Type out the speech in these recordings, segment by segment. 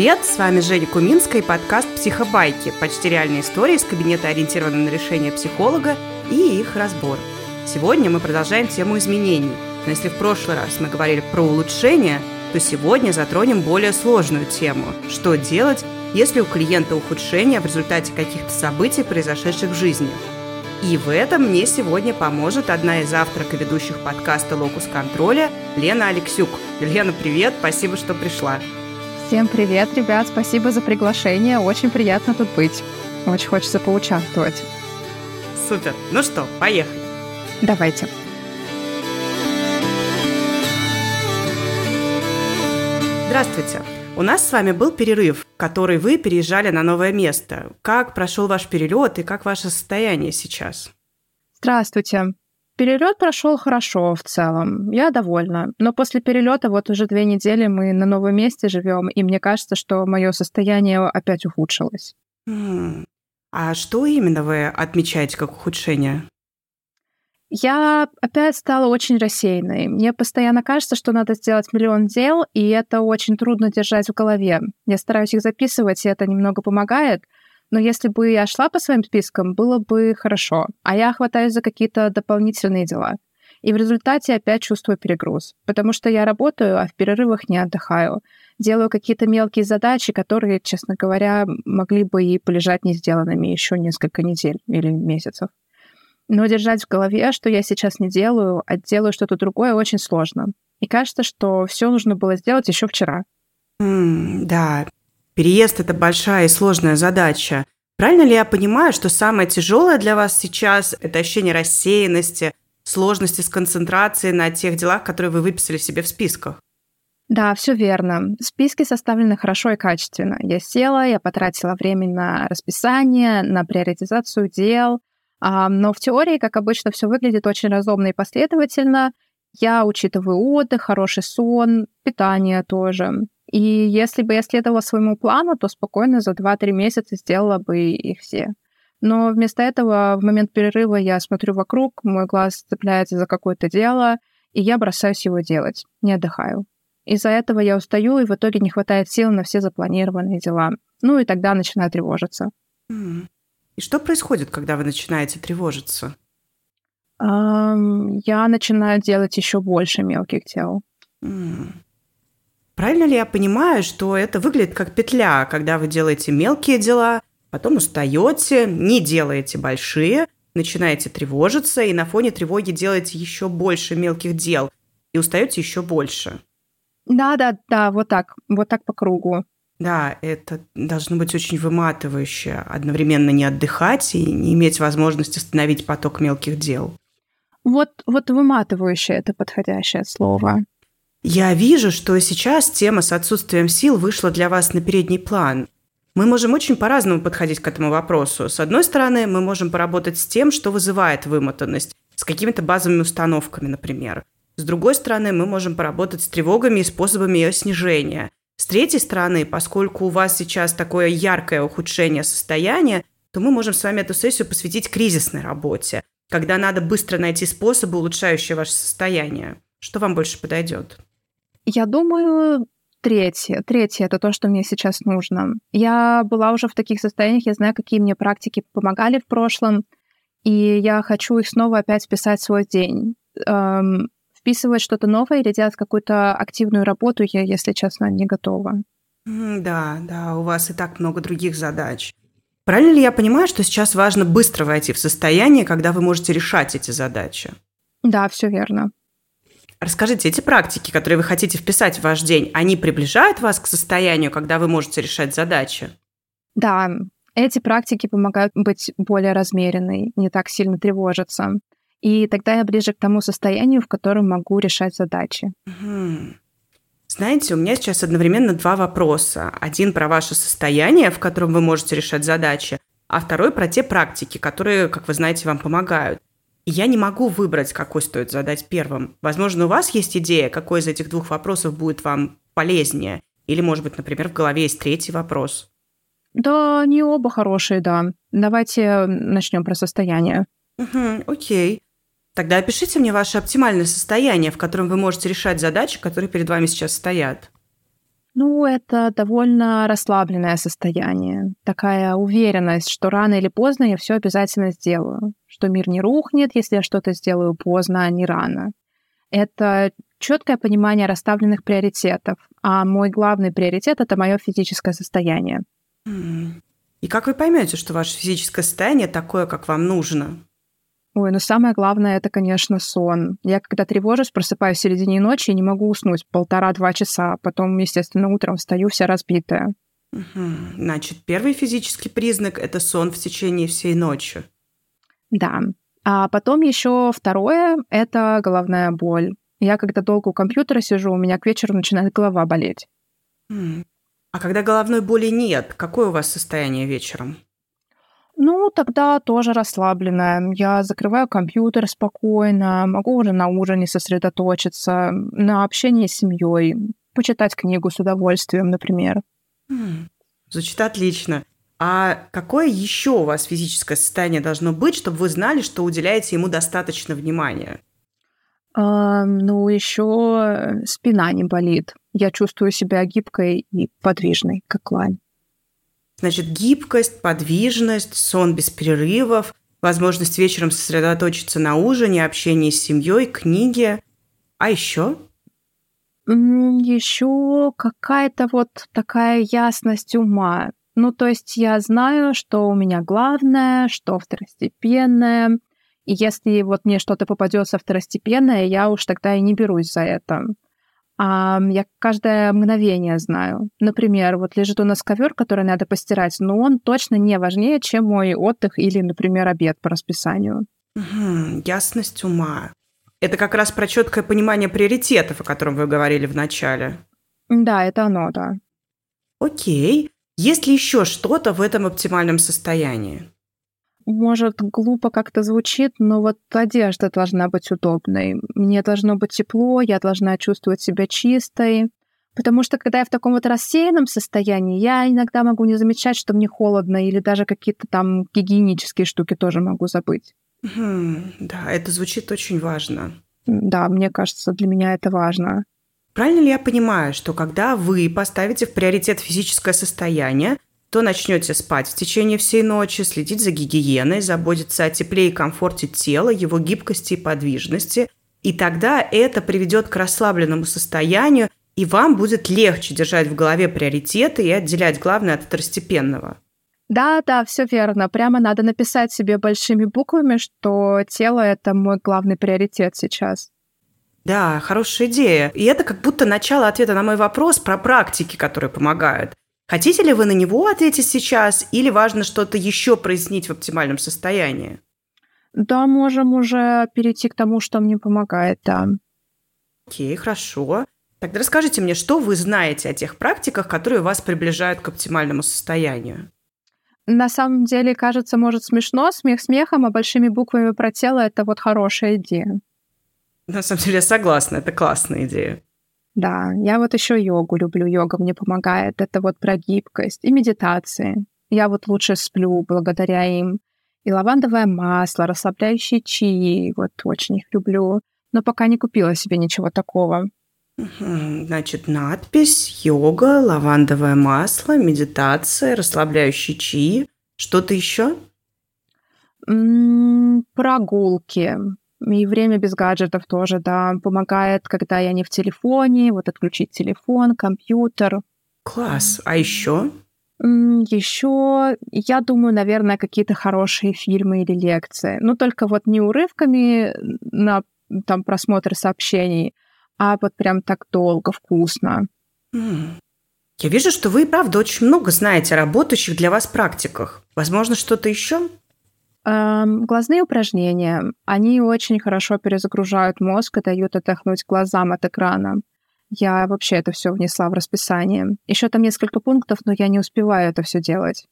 Привет, с вами Женя Куминская и подкаст «Психобайки» – почти реальные истории из кабинета, ориентированного на решение психолога и их разбор. Сегодня мы продолжаем тему изменений. Но если в прошлый раз мы говорили про улучшение, то сегодня затронем более сложную тему – что делать, если у клиента ухудшение в результате каких-то событий, произошедших в жизни. И в этом мне сегодня поможет одна из авторок и ведущих подкаста «Локус контроля» Лена Алексюк. Лена, привет, спасибо, что пришла. Всем привет, ребят, спасибо за приглашение, очень приятно тут быть. Очень хочется поучаствовать. Супер, ну что, поехали. Давайте. Здравствуйте. У нас с вами был перерыв, который вы переезжали на новое место. Как прошел ваш перелет и как ваше состояние сейчас? Здравствуйте. Перелет прошел хорошо в целом. Я довольна. Но после перелета вот уже две недели мы на новом месте живем, и мне кажется, что мое состояние опять ухудшилось. А что именно вы отмечаете как ухудшение? Я опять стала очень рассеянной. Мне постоянно кажется, что надо сделать миллион дел, и это очень трудно держать в голове. Я стараюсь их записывать, и это немного помогает, но если бы я шла по своим спискам, было бы хорошо. А я хватаюсь за какие-то дополнительные дела. И в результате опять чувствую перегруз. Потому что я работаю, а в перерывах не отдыхаю. Делаю какие-то мелкие задачи, которые, честно говоря, могли бы и полежать не сделанными еще несколько недель или месяцев. Но держать в голове, что я сейчас не делаю, а делаю что-то другое, очень сложно. И кажется, что все нужно было сделать еще вчера. Mm, да, Переезд – это большая и сложная задача. Правильно ли я понимаю, что самое тяжелое для вас сейчас – это ощущение рассеянности, сложности с концентрацией на тех делах, которые вы выписали себе в списках? Да, все верно. Списки составлены хорошо и качественно. Я села, я потратила время на расписание, на приоритизацию дел. Но в теории, как обычно, все выглядит очень разумно и последовательно. Я учитываю отдых, хороший сон, питание тоже. И если бы я следовала своему плану, то спокойно за 2-3 месяца сделала бы их все. Но вместо этого в момент перерыва я смотрю вокруг, мой глаз цепляется за какое-то дело, и я бросаюсь его делать, не отдыхаю. Из-за этого я устаю, и в итоге не хватает сил на все запланированные дела. Ну и тогда начинаю тревожиться. И что происходит, когда вы начинаете тревожиться? Я начинаю делать еще больше мелких дел. Правильно ли я понимаю, что это выглядит как петля, когда вы делаете мелкие дела, потом устаете, не делаете большие, начинаете тревожиться, и на фоне тревоги делаете еще больше мелких дел, и устаете еще больше? Да, да, да, вот так, вот так по кругу. Да, это должно быть очень выматывающе, одновременно не отдыхать и не иметь возможности остановить поток мелких дел. Вот, вот выматывающее это подходящее слово. Я вижу, что сейчас тема с отсутствием сил вышла для вас на передний план. Мы можем очень по-разному подходить к этому вопросу. С одной стороны, мы можем поработать с тем, что вызывает вымотанность, с какими-то базовыми установками, например. С другой стороны, мы можем поработать с тревогами и способами ее снижения. С третьей стороны, поскольку у вас сейчас такое яркое ухудшение состояния, то мы можем с вами эту сессию посвятить кризисной работе, когда надо быстро найти способы, улучшающие ваше состояние. Что вам больше подойдет? Я думаю, третье. Третье — это то, что мне сейчас нужно. Я была уже в таких состояниях, я знаю, какие мне практики помогали в прошлом, и я хочу их снова опять вписать в свой день. Эм, вписывать что-то новое или делать какую-то активную работу я, если честно, не готова. Да, да, у вас и так много других задач. Правильно ли я понимаю, что сейчас важно быстро войти в состояние, когда вы можете решать эти задачи? Да, все верно. Расскажите, эти практики, которые вы хотите вписать в ваш день, они приближают вас к состоянию, когда вы можете решать задачи? Да, эти практики помогают быть более размеренной, не так сильно тревожиться. И тогда я ближе к тому состоянию, в котором могу решать задачи. Угу. Знаете, у меня сейчас одновременно два вопроса. Один про ваше состояние, в котором вы можете решать задачи, а второй про те практики, которые, как вы знаете, вам помогают я не могу выбрать, какой стоит задать первым. Возможно, у вас есть идея, какой из этих двух вопросов будет вам полезнее. Или, может быть, например, в голове есть третий вопрос. Да, не оба хорошие, да. Давайте начнем про состояние. Угу, окей. Тогда опишите мне ваше оптимальное состояние, в котором вы можете решать задачи, которые перед вами сейчас стоят. Ну, это довольно расслабленное состояние. Такая уверенность, что рано или поздно я все обязательно сделаю. Что мир не рухнет, если я что-то сделаю поздно, а не рано. Это четкое понимание расставленных приоритетов. А мой главный приоритет это мое физическое состояние. И как вы поймете, что ваше физическое состояние такое, как вам нужно? Ой, ну самое главное это, конечно, сон. Я когда тревожусь, просыпаюсь в середине ночи и не могу уснуть полтора-два часа. Потом, естественно, утром встаю вся разбитая. Угу. Значит, первый физический признак это сон в течение всей ночи. Да. А потом еще второе это головная боль. Я когда долго у компьютера сижу, у меня к вечеру начинает голова болеть. А когда головной боли нет, какое у вас состояние вечером? Ну, тогда тоже расслабленная. Я закрываю компьютер спокойно, могу уже на ужине сосредоточиться, на общении с семьей, почитать книгу с удовольствием, например. Звучит отлично. А какое еще у вас физическое состояние должно быть, чтобы вы знали, что уделяете ему достаточно внимания? А, ну, еще спина не болит. Я чувствую себя гибкой и подвижной, как лань. Значит, гибкость, подвижность, сон без перерывов, возможность вечером сосредоточиться на ужине, общении с семьей, книге. А еще? Еще какая-то вот такая ясность ума. Ну, то есть я знаю, что у меня главное, что второстепенное. И если вот мне что-то попадется второстепенное, я уж тогда и не берусь за это я каждое мгновение знаю. Например, вот лежит у нас ковер, который надо постирать, но он точно не важнее, чем мой отдых или, например, обед по расписанию. Угу, ясность ума. Это как раз про четкое понимание приоритетов, о котором вы говорили в начале. Да, это оно, да. Окей. Есть ли еще что-то в этом оптимальном состоянии? Может, глупо как-то звучит, но вот одежда должна быть удобной. Мне должно быть тепло, я должна чувствовать себя чистой. Потому что когда я в таком вот рассеянном состоянии, я иногда могу не замечать, что мне холодно, или даже какие-то там гигиенические штуки тоже могу забыть. Хм, да, это звучит очень важно. Да, мне кажется, для меня это важно. Правильно ли я понимаю, что когда вы поставите в приоритет физическое состояние, то начнете спать в течение всей ночи, следить за гигиеной, заботиться о тепле и комфорте тела, его гибкости и подвижности. И тогда это приведет к расслабленному состоянию, и вам будет легче держать в голове приоритеты и отделять главное от второстепенного. Да, да, все верно. Прямо надо написать себе большими буквами, что тело это мой главный приоритет сейчас. Да, хорошая идея. И это как будто начало ответа на мой вопрос про практики, которые помогают. Хотите ли вы на него ответить сейчас, или важно что-то еще прояснить в оптимальном состоянии? Да, можем уже перейти к тому, что мне помогает, да. Окей, хорошо. Тогда расскажите мне, что вы знаете о тех практиках, которые вас приближают к оптимальному состоянию? На самом деле, кажется, может смешно, смех смехом, а большими буквами про тело — это вот хорошая идея. На самом деле, я согласна, это классная идея. Да, я вот еще йогу люблю, йога мне помогает. Это вот про гибкость и медитации. Я вот лучше сплю благодаря им. И лавандовое масло, расслабляющие чаи, вот очень их люблю. Но пока не купила себе ничего такого. Значит, надпись, йога, лавандовое масло, медитация, расслабляющие чаи. Что-то еще? М-м, прогулки. И время без гаджетов тоже, да, помогает, когда я не в телефоне, вот отключить телефон, компьютер. Класс. А еще? Еще, я думаю, наверное, какие-то хорошие фильмы или лекции. Ну, только вот не урывками на там просмотр сообщений, а вот прям так долго, вкусно. Я вижу, что вы, правда, очень много знаете о работающих для вас практиках. Возможно, что-то еще? Глазные упражнения, они очень хорошо перезагружают мозг и дают отдохнуть глазам от экрана. Я вообще это все внесла в расписание. Еще там несколько пунктов, но я не успеваю это все делать.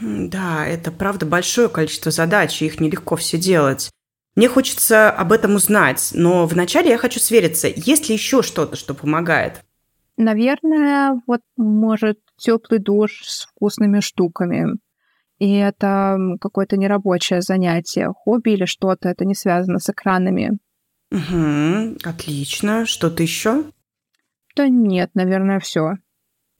Да, это правда большое количество задач, и их нелегко все делать. Мне хочется об этом узнать, но вначале я хочу свериться, есть ли еще что-то, что помогает. Наверное, вот может теплый душ с вкусными штуками. И это какое-то нерабочее занятие, хобби или что-то, это не связано с экранами. Угу, отлично. Что-то еще? Да нет, наверное, все.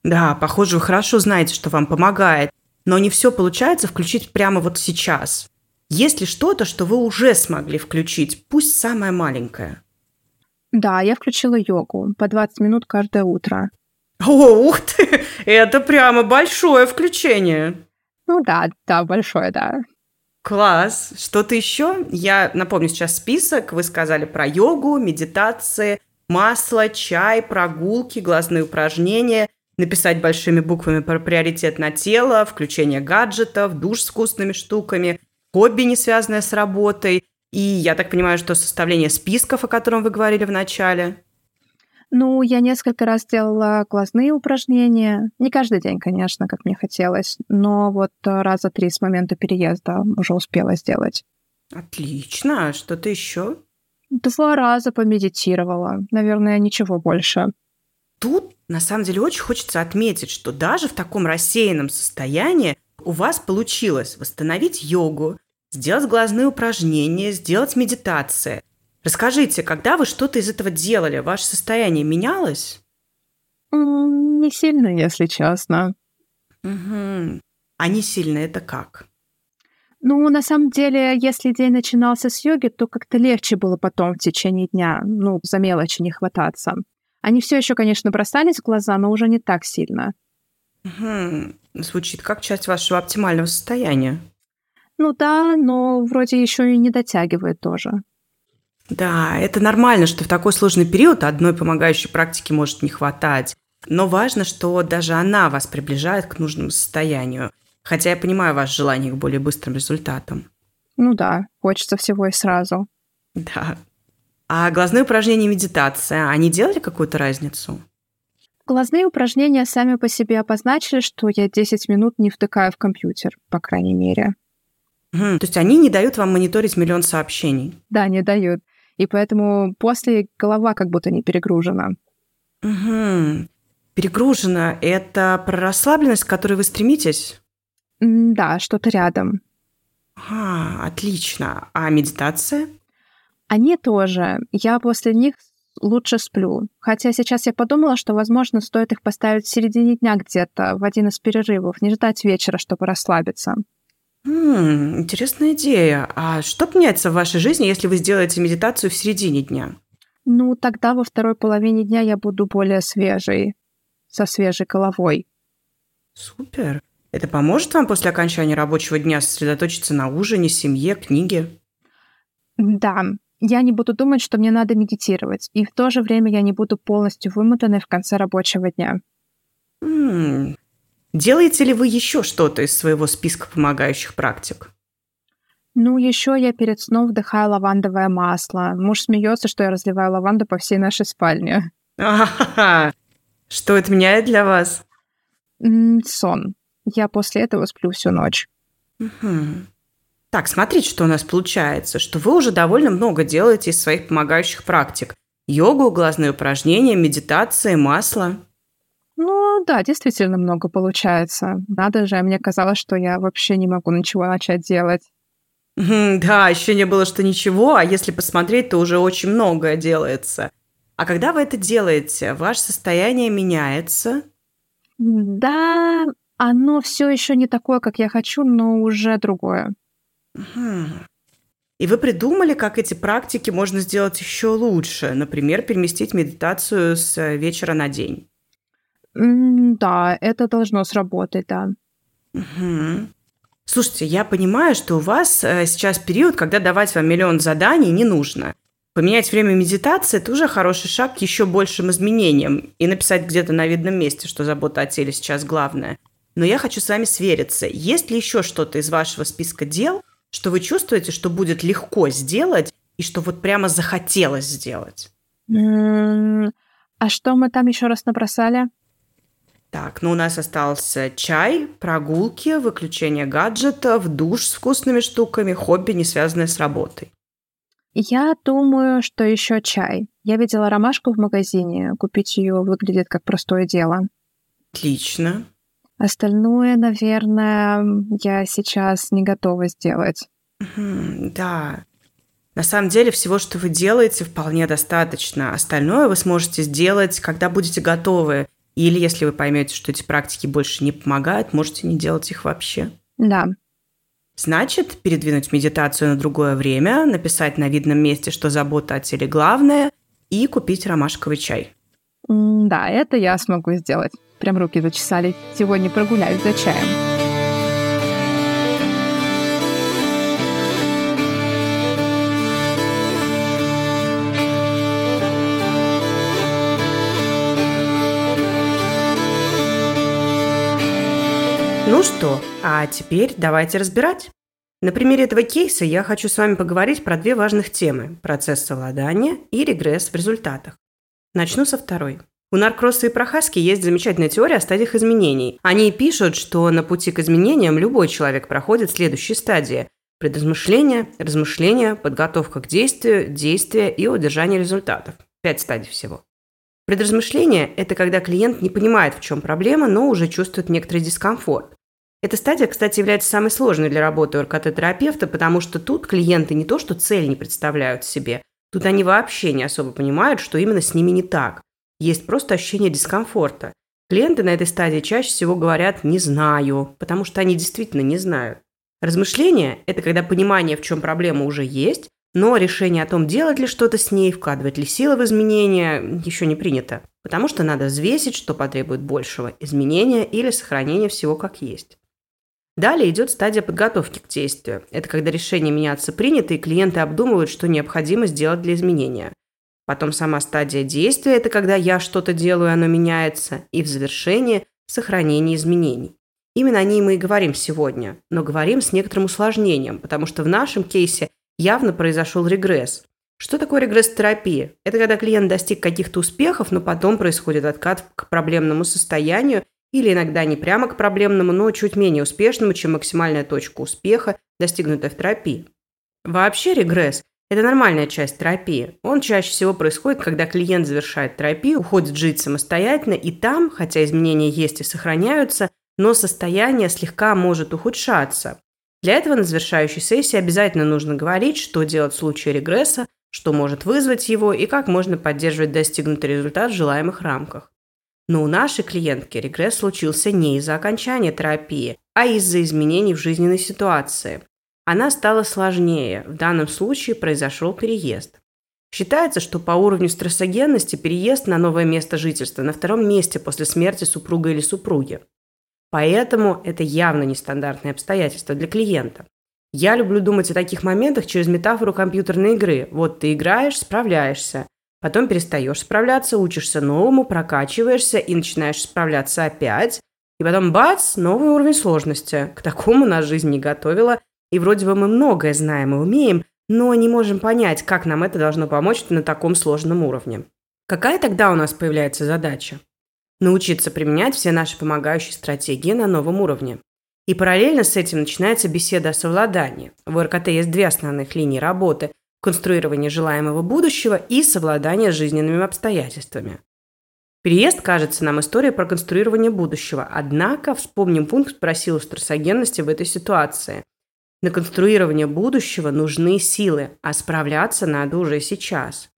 Да, похоже, вы хорошо знаете, что вам помогает, но не все получается включить прямо вот сейчас. Есть ли что-то, что вы уже смогли включить, пусть самое маленькое? Да, я включила йогу по 20 минут каждое утро. О, ух ты! Это прямо большое включение. Ну да, да, большое, да. Класс. Что-то еще? Я напомню сейчас список. Вы сказали про йогу, медитации, масло, чай, прогулки, глазные упражнения, написать большими буквами про приоритет на тело, включение гаджетов, душ с вкусными штуками, хобби, не связанное с работой. И я так понимаю, что составление списков, о котором вы говорили в начале. Ну, я несколько раз делала глазные упражнения. Не каждый день, конечно, как мне хотелось, но вот раза три с момента переезда уже успела сделать. Отлично. Что-то еще? Два раза помедитировала. Наверное, ничего больше. Тут, на самом деле, очень хочется отметить, что даже в таком рассеянном состоянии у вас получилось восстановить йогу, сделать глазные упражнения, сделать медитации – Расскажите, когда вы что-то из этого делали, ваше состояние менялось? Не сильно, если честно. Угу. А не сильно это как? Ну, на самом деле, если день начинался с йоги, то как-то легче было потом в течение дня, ну, за мелочи не хвататься. Они все еще, конечно, бросались в глаза, но уже не так сильно. Угу. Звучит как часть вашего оптимального состояния. Ну да, но вроде еще и не дотягивает тоже. Да, это нормально, что в такой сложный период одной помогающей практики может не хватать. Но важно, что даже она вас приближает к нужному состоянию. Хотя я понимаю ваше желание к более быстрым результатам. Ну да, хочется всего и сразу. Да. А глазные упражнения и медитация, они делали какую-то разницу? Глазные упражнения сами по себе обозначили, что я 10 минут не втыкаю в компьютер, по крайней мере. Угу, то есть они не дают вам мониторить миллион сообщений? Да, не дают и поэтому после голова как будто не перегружена. Угу. Перегружена – это про расслабленность, к которой вы стремитесь? Да, что-то рядом. А, отлично. А медитация? Они тоже. Я после них лучше сплю. Хотя сейчас я подумала, что, возможно, стоит их поставить в середине дня где-то, в один из перерывов, не ждать вечера, чтобы расслабиться. М, интересная идея. А что поменяется в вашей жизни, если вы сделаете медитацию в середине дня? Ну, тогда во второй половине дня я буду более свежей, со свежей головой. Супер. Это поможет вам после окончания рабочего дня сосредоточиться на ужине, семье, книге? Да, я не буду думать, что мне надо медитировать, и в то же время я не буду полностью вымотанной в конце рабочего дня. М, Делаете ли вы еще что-то из своего списка помогающих практик? Ну, еще я перед сном вдыхаю лавандовое масло. Муж смеется, что я разливаю лаванду по всей нашей спальне. А-ха-ха. Что это меняет для вас? сон. Я после этого сплю всю ночь. Угу. Так, смотрите, что у нас получается, что вы уже довольно много делаете из своих помогающих практик. Йогу, глазные упражнения, медитации, масло. Ну да, действительно много получается. Надо же, мне казалось, что я вообще не могу ничего начать делать. Да, еще не было, что ничего, а если посмотреть, то уже очень многое делается. А когда вы это делаете, ваше состояние меняется? Да, оно все еще не такое, как я хочу, но уже другое. И вы придумали, как эти практики можно сделать еще лучше? Например, переместить медитацию с вечера на день. Да, это должно сработать, да. Угу. Слушайте, я понимаю, что у вас э, сейчас период, когда давать вам миллион заданий не нужно. Поменять время медитации – это уже хороший шаг к еще большим изменениям. И написать где-то на видном месте, что забота о теле сейчас главное. Но я хочу с вами свериться. Есть ли еще что-то из вашего списка дел, что вы чувствуете, что будет легко сделать и что вот прямо захотелось сделать? А что мы там еще раз набросали? Так, ну у нас остался чай, прогулки, выключение гаджетов, душ с вкусными штуками, хобби, не связанное с работой. Я думаю, что еще чай. Я видела ромашку в магазине. Купить ее выглядит как простое дело. Отлично. Остальное, наверное, я сейчас не готова сделать. да. На самом деле всего, что вы делаете, вполне достаточно. Остальное вы сможете сделать, когда будете готовы. Или если вы поймете, что эти практики больше не помогают, можете не делать их вообще. Да. Значит, передвинуть медитацию на другое время, написать на видном месте, что забота о теле главное, и купить ромашковый чай. Да, это я смогу сделать. Прям руки зачесали. Сегодня прогуляюсь за чаем. Ну что, а теперь давайте разбирать. На примере этого кейса я хочу с вами поговорить про две важных темы – процесс совладания и регресс в результатах. Начну со второй. У Наркросса и Прохаски есть замечательная теория о стадиях изменений. Они пишут, что на пути к изменениям любой человек проходит следующие стадии – предразмышление, размышление, подготовка к действию, действие и удержание результатов. Пять стадий всего. Предразмышление – это когда клиент не понимает, в чем проблема, но уже чувствует некоторый дискомфорт. Эта стадия, кстати, является самой сложной для работы РКТ-терапевта, потому что тут клиенты не то что цель не представляют себе, тут они вообще не особо понимают, что именно с ними не так. Есть просто ощущение дискомфорта. Клиенты на этой стадии чаще всего говорят «не знаю», потому что они действительно не знают. Размышление – это когда понимание, в чем проблема уже есть, но решение о том, делать ли что-то с ней, вкладывать ли силы в изменения, еще не принято, потому что надо взвесить, что потребует большего – изменения или сохранения всего как есть. Далее идет стадия подготовки к действию. Это когда решение меняться принято, и клиенты обдумывают, что необходимо сделать для изменения – Потом сама стадия действия – это когда я что-то делаю, оно меняется. И в завершение – сохранение изменений. Именно о ней мы и говорим сегодня, но говорим с некоторым усложнением, потому что в нашем кейсе явно произошел регресс. Что такое регресс терапии? Это когда клиент достиг каких-то успехов, но потом происходит откат к проблемному состоянию или иногда не прямо к проблемному, но чуть менее успешному, чем максимальная точка успеха, достигнутая в терапии. Вообще регресс это нормальная часть терапии. Он чаще всего происходит, когда клиент завершает терапию, уходит жить самостоятельно, и там, хотя изменения есть и сохраняются, но состояние слегка может ухудшаться. Для этого на завершающей сессии обязательно нужно говорить, что делать в случае регресса, что может вызвать его и как можно поддерживать достигнутый результат в желаемых рамках. Но у нашей клиентки регресс случился не из-за окончания терапии, а из-за изменений в жизненной ситуации. Она стала сложнее. В данном случае произошел переезд. Считается, что по уровню стрессогенности переезд на новое место жительства на втором месте после смерти супруга или супруги. Поэтому это явно нестандартные обстоятельства для клиента. Я люблю думать о таких моментах через метафору компьютерной игры. Вот ты играешь, справляешься. Потом перестаешь справляться, учишься новому, прокачиваешься и начинаешь справляться опять. И потом бац, новый уровень сложности. К такому нас жизнь не готовила, и вроде бы мы многое знаем и умеем, но не можем понять, как нам это должно помочь на таком сложном уровне. Какая тогда у нас появляется задача? Научиться применять все наши помогающие стратегии на новом уровне. И параллельно с этим начинается беседа о совладании. В РКТ есть две основных линии работы – конструирование желаемого будущего и совладание с жизненными обстоятельствами. Переезд кажется нам историей про конструирование будущего, однако вспомним пункт про силу стрессогенности в этой ситуации – на конструирование будущего нужны силы, а справляться надо уже сейчас.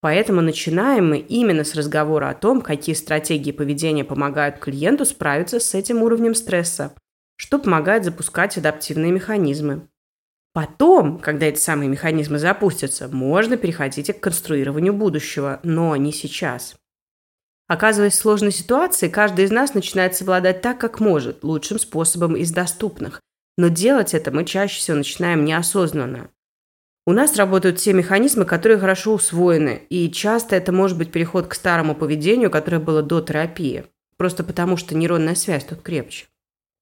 Поэтому начинаем мы именно с разговора о том, какие стратегии поведения помогают клиенту справиться с этим уровнем стресса, что помогает запускать адаптивные механизмы. Потом, когда эти самые механизмы запустятся, можно переходить к конструированию будущего, но не сейчас. Оказываясь в сложной ситуации, каждый из нас начинает совладать так, как может, лучшим способом из доступных, но делать это мы чаще всего начинаем неосознанно. У нас работают все механизмы, которые хорошо усвоены, и часто это может быть переход к старому поведению, которое было до терапии, просто потому что нейронная связь тут крепче.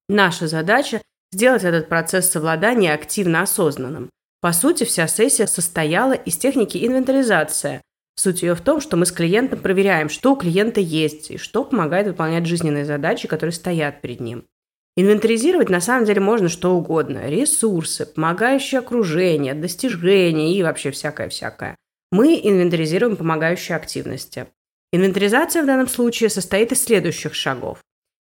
Наша задача – сделать этот процесс совладания активно осознанным. По сути, вся сессия состояла из техники инвентаризация. Суть ее в том, что мы с клиентом проверяем, что у клиента есть и что помогает выполнять жизненные задачи, которые стоят перед ним. Инвентаризировать на самом деле можно что угодно. Ресурсы, помогающее окружение, достижения и вообще всякое-всякое. Мы инвентаризируем помогающие активности. Инвентаризация в данном случае состоит из следующих шагов.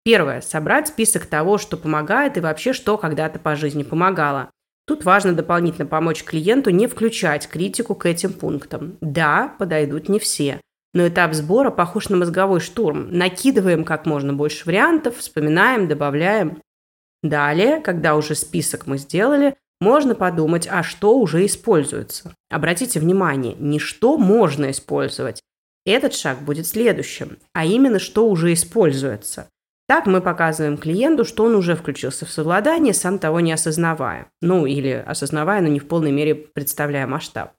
Первое – собрать список того, что помогает и вообще что когда-то по жизни помогало. Тут важно дополнительно помочь клиенту не включать критику к этим пунктам. Да, подойдут не все. Но этап сбора похож на мозговой штурм. Накидываем как можно больше вариантов, вспоминаем, добавляем. Далее, когда уже список мы сделали, можно подумать, а что уже используется. Обратите внимание, не что можно использовать. Этот шаг будет следующим, а именно, что уже используется. Так мы показываем клиенту, что он уже включился в совладание, сам того не осознавая. Ну, или осознавая, но не в полной мере представляя масштаб.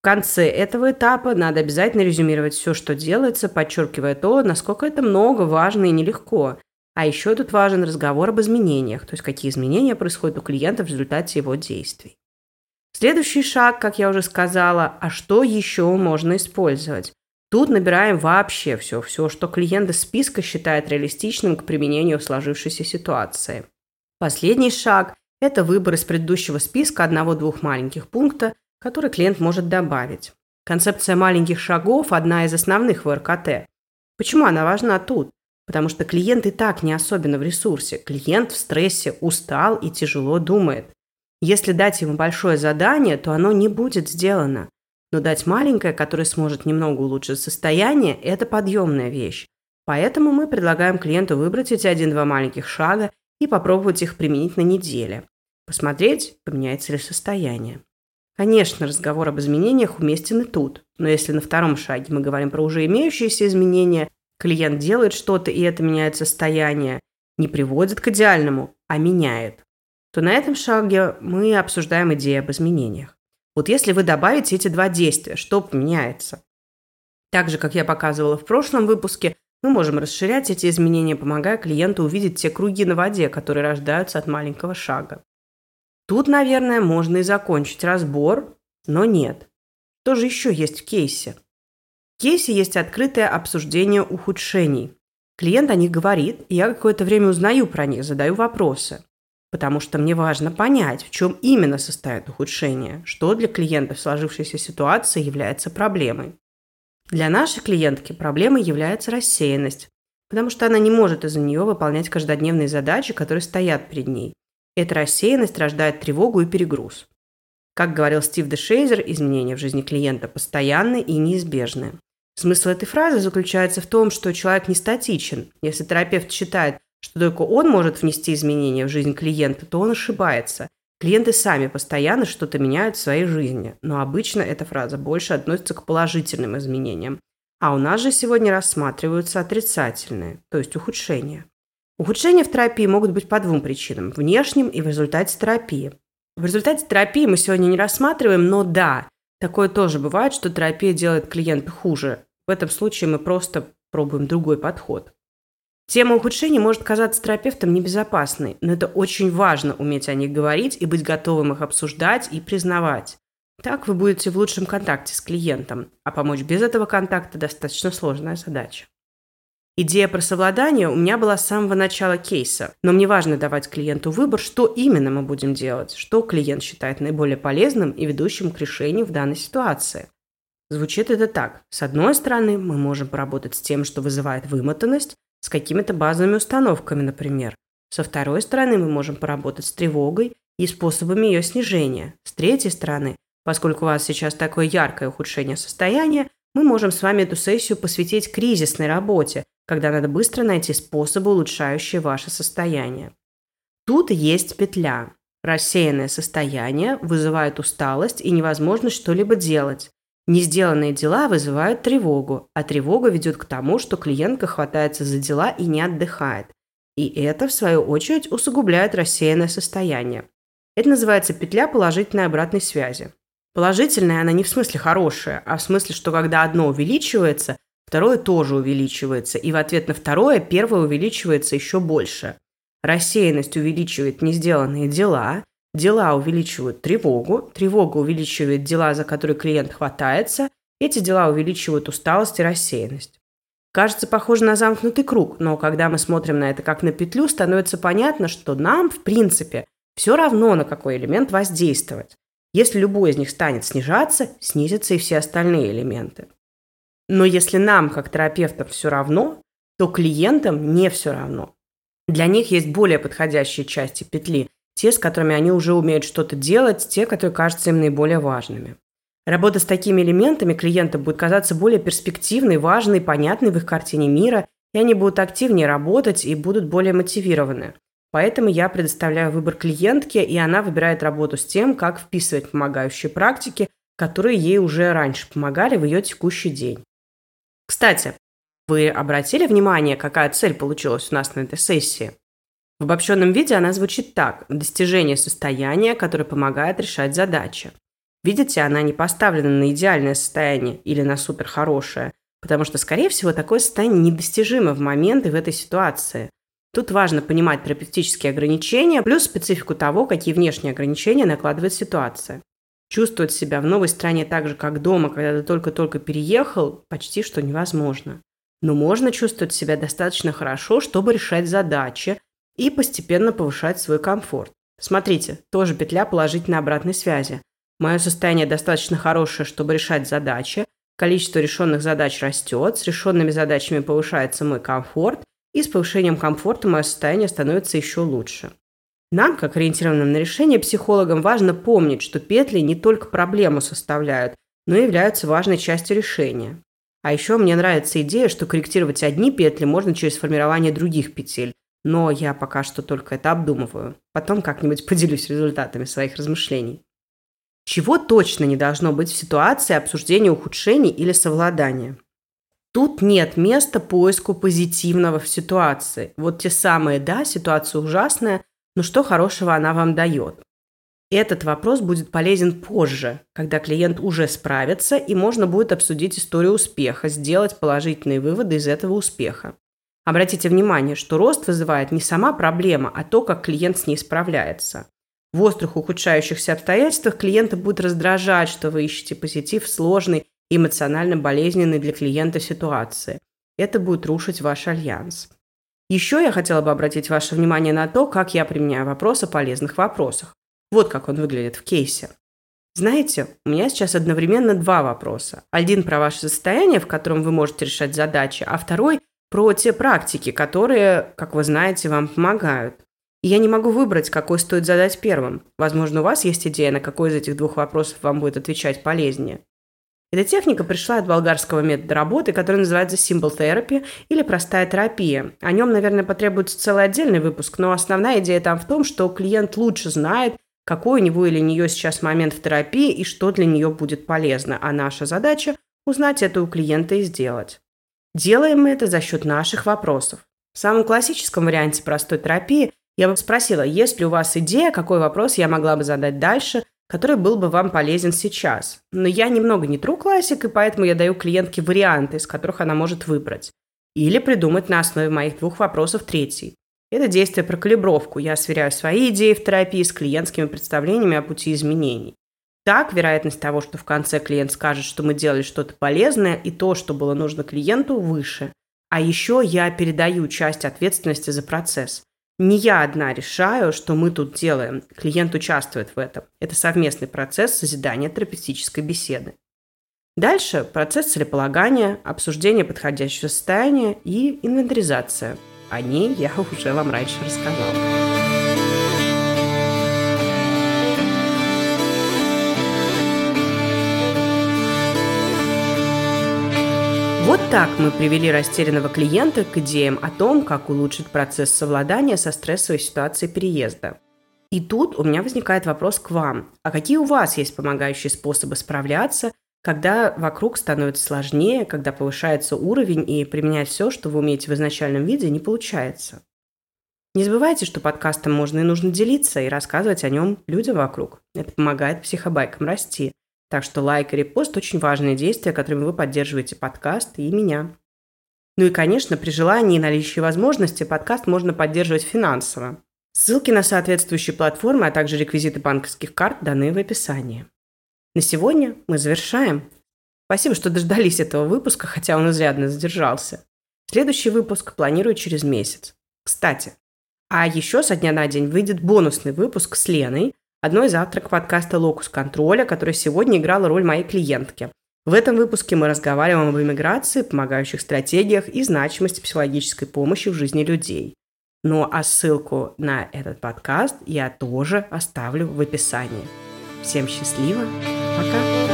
В конце этого этапа надо обязательно резюмировать все, что делается, подчеркивая то, насколько это много, важно и нелегко. А еще тут важен разговор об изменениях, то есть какие изменения происходят у клиента в результате его действий. Следующий шаг, как я уже сказала, а что еще можно использовать? Тут набираем вообще все, все, что клиент из списка считает реалистичным к применению в сложившейся ситуации. Последний шаг – это выбор из предыдущего списка одного-двух маленьких пункта, который клиент может добавить. Концепция маленьких шагов – одна из основных в РКТ. Почему она важна тут? Потому что клиент и так не особенно в ресурсе. Клиент в стрессе, устал и тяжело думает. Если дать ему большое задание, то оно не будет сделано. Но дать маленькое, которое сможет немного улучшить состояние, это подъемная вещь. Поэтому мы предлагаем клиенту выбрать эти один-два маленьких шага и попробовать их применить на неделе. Посмотреть, поменяется ли состояние. Конечно, разговор об изменениях уместен и тут. Но если на втором шаге мы говорим про уже имеющиеся изменения, клиент делает что-то, и это меняет состояние, не приводит к идеальному, а меняет, то на этом шаге мы обсуждаем идеи об изменениях. Вот если вы добавите эти два действия, что поменяется? Так же, как я показывала в прошлом выпуске, мы можем расширять эти изменения, помогая клиенту увидеть те круги на воде, которые рождаются от маленького шага. Тут, наверное, можно и закончить разбор, но нет. Что же еще есть в кейсе? В кейсе есть открытое обсуждение ухудшений. Клиент о них говорит, и я какое-то время узнаю про них, задаю вопросы потому что мне важно понять, в чем именно состоит ухудшение, что для клиента в сложившейся ситуации является проблемой. Для нашей клиентки проблемой является рассеянность, потому что она не может из-за нее выполнять каждодневные задачи, которые стоят перед ней. Эта рассеянность рождает тревогу и перегруз. Как говорил Стив Дешейзер, изменения в жизни клиента постоянны и неизбежны. Смысл этой фразы заключается в том, что человек не статичен. Если терапевт считает, что только он может внести изменения в жизнь клиента, то он ошибается. Клиенты сами постоянно что-то меняют в своей жизни, но обычно эта фраза больше относится к положительным изменениям. А у нас же сегодня рассматриваются отрицательные, то есть ухудшения. Ухудшения в терапии могут быть по двум причинам – внешним и в результате терапии. В результате терапии мы сегодня не рассматриваем, но да, такое тоже бывает, что терапия делает клиента хуже. В этом случае мы просто пробуем другой подход. Тема ухудшений может казаться терапевтом небезопасной, но это очень важно уметь о них говорить и быть готовым их обсуждать и признавать. Так вы будете в лучшем контакте с клиентом, а помочь без этого контакта достаточно сложная задача. Идея про совладание у меня была с самого начала кейса, но мне важно давать клиенту выбор, что именно мы будем делать, что клиент считает наиболее полезным и ведущим к решению в данной ситуации. Звучит это так. С одной стороны, мы можем поработать с тем, что вызывает вымотанность, с какими-то базовыми установками, например. Со второй стороны, мы можем поработать с тревогой и способами ее снижения. С третьей стороны, поскольку у вас сейчас такое яркое ухудшение состояния, мы можем с вами эту сессию посвятить кризисной работе, когда надо быстро найти способы, улучшающие ваше состояние. Тут есть петля. Рассеянное состояние вызывает усталость и невозможность что-либо делать. Несделанные дела вызывают тревогу, а тревога ведет к тому, что клиентка хватается за дела и не отдыхает. И это, в свою очередь, усугубляет рассеянное состояние. Это называется петля положительной обратной связи. Положительная она не в смысле хорошая, а в смысле, что когда одно увеличивается, второе тоже увеличивается, и в ответ на второе первое увеличивается еще больше. Рассеянность увеличивает несделанные дела, Дела увеличивают тревогу, тревога увеличивает дела, за которые клиент хватается, эти дела увеличивают усталость и рассеянность. Кажется похоже на замкнутый круг, но когда мы смотрим на это как на петлю, становится понятно, что нам, в принципе, все равно на какой элемент воздействовать. Если любой из них станет снижаться, снизятся и все остальные элементы. Но если нам, как терапевтам, все равно, то клиентам не все равно. Для них есть более подходящие части петли, те, с которыми они уже умеют что-то делать, те, которые кажутся им наиболее важными. Работа с такими элементами клиентам будет казаться более перспективной, важной, понятной в их картине мира, и они будут активнее работать и будут более мотивированы. Поэтому я предоставляю выбор клиентке, и она выбирает работу с тем, как вписывать помогающие практики, которые ей уже раньше помогали в ее текущий день. Кстати, вы обратили внимание, какая цель получилась у нас на этой сессии? В обобщенном виде она звучит так – достижение состояния, которое помогает решать задачи. Видите, она не поставлена на идеальное состояние или на суперхорошее, потому что, скорее всего, такое состояние недостижимо в моменты в этой ситуации. Тут важно понимать терапевтические ограничения, плюс специфику того, какие внешние ограничения накладывает ситуация. Чувствовать себя в новой стране так же, как дома, когда ты только-только переехал, почти что невозможно. Но можно чувствовать себя достаточно хорошо, чтобы решать задачи и постепенно повышать свой комфорт. Смотрите, тоже петля положительной обратной связи. Мое состояние достаточно хорошее, чтобы решать задачи. Количество решенных задач растет, с решенными задачами повышается мой комфорт, и с повышением комфорта мое состояние становится еще лучше. Нам, как ориентированным на решение психологам, важно помнить, что петли не только проблему составляют, но и являются важной частью решения. А еще мне нравится идея, что корректировать одни петли можно через формирование других петель, но я пока что только это обдумываю. Потом как-нибудь поделюсь результатами своих размышлений. Чего точно не должно быть в ситуации обсуждения ухудшений или совладания? Тут нет места поиску позитивного в ситуации. Вот те самые, да, ситуация ужасная, но что хорошего она вам дает? Этот вопрос будет полезен позже, когда клиент уже справится и можно будет обсудить историю успеха, сделать положительные выводы из этого успеха. Обратите внимание, что рост вызывает не сама проблема, а то, как клиент с ней справляется. В острых ухудшающихся обстоятельствах клиента будет раздражать, что вы ищете позитив в сложной эмоционально болезненной для клиента ситуации. Это будет рушить ваш альянс. Еще я хотела бы обратить ваше внимание на то, как я применяю вопрос о полезных вопросах. Вот как он выглядит в кейсе. Знаете, у меня сейчас одновременно два вопроса. Один про ваше состояние, в котором вы можете решать задачи, а второй про те практики, которые, как вы знаете, вам помогают. И я не могу выбрать, какой стоит задать первым. Возможно, у вас есть идея, на какой из этих двух вопросов вам будет отвечать полезнее. Эта техника пришла от болгарского метода работы, который называется Simple Therapy или простая терапия. О нем, наверное, потребуется целый отдельный выпуск, но основная идея там в том, что клиент лучше знает, какой у него или нее сейчас момент в терапии и что для нее будет полезно. А наша задача – узнать это у клиента и сделать. Делаем мы это за счет наших вопросов. В самом классическом варианте простой терапии я бы спросила, есть ли у вас идея, какой вопрос я могла бы задать дальше – который был бы вам полезен сейчас. Но я немного не true классик, и поэтому я даю клиентке варианты, из которых она может выбрать. Или придумать на основе моих двух вопросов третий. Это действие про калибровку. Я сверяю свои идеи в терапии с клиентскими представлениями о пути изменений. Так, вероятность того, что в конце клиент скажет, что мы делали что-то полезное, и то, что было нужно клиенту, выше. А еще я передаю часть ответственности за процесс. Не я одна решаю, что мы тут делаем. Клиент участвует в этом. Это совместный процесс созидания терапевтической беседы. Дальше процесс целеполагания, обсуждение подходящего состояния и инвентаризация. О ней я уже вам раньше рассказала. Так мы привели растерянного клиента к идеям о том, как улучшить процесс совладания со стрессовой ситуацией переезда. И тут у меня возникает вопрос к вам. А какие у вас есть помогающие способы справляться, когда вокруг становится сложнее, когда повышается уровень и применять все, что вы умеете в изначальном виде, не получается? Не забывайте, что подкастом можно и нужно делиться и рассказывать о нем людям вокруг. Это помогает психобайкам расти – так что лайк и репост – очень важные действия, которыми вы поддерживаете подкаст и меня. Ну и, конечно, при желании и наличии возможности подкаст можно поддерживать финансово. Ссылки на соответствующие платформы, а также реквизиты банковских карт даны в описании. На сегодня мы завершаем. Спасибо, что дождались этого выпуска, хотя он изрядно задержался. Следующий выпуск планирую через месяц. Кстати, а еще со дня на день выйдет бонусный выпуск с Леной – одной из авторок подкаста «Локус контроля», которая сегодня играла роль моей клиентки. В этом выпуске мы разговариваем об иммиграции, помогающих стратегиях и значимости психологической помощи в жизни людей. Ну а ссылку на этот подкаст я тоже оставлю в описании. Всем счастливо, пока!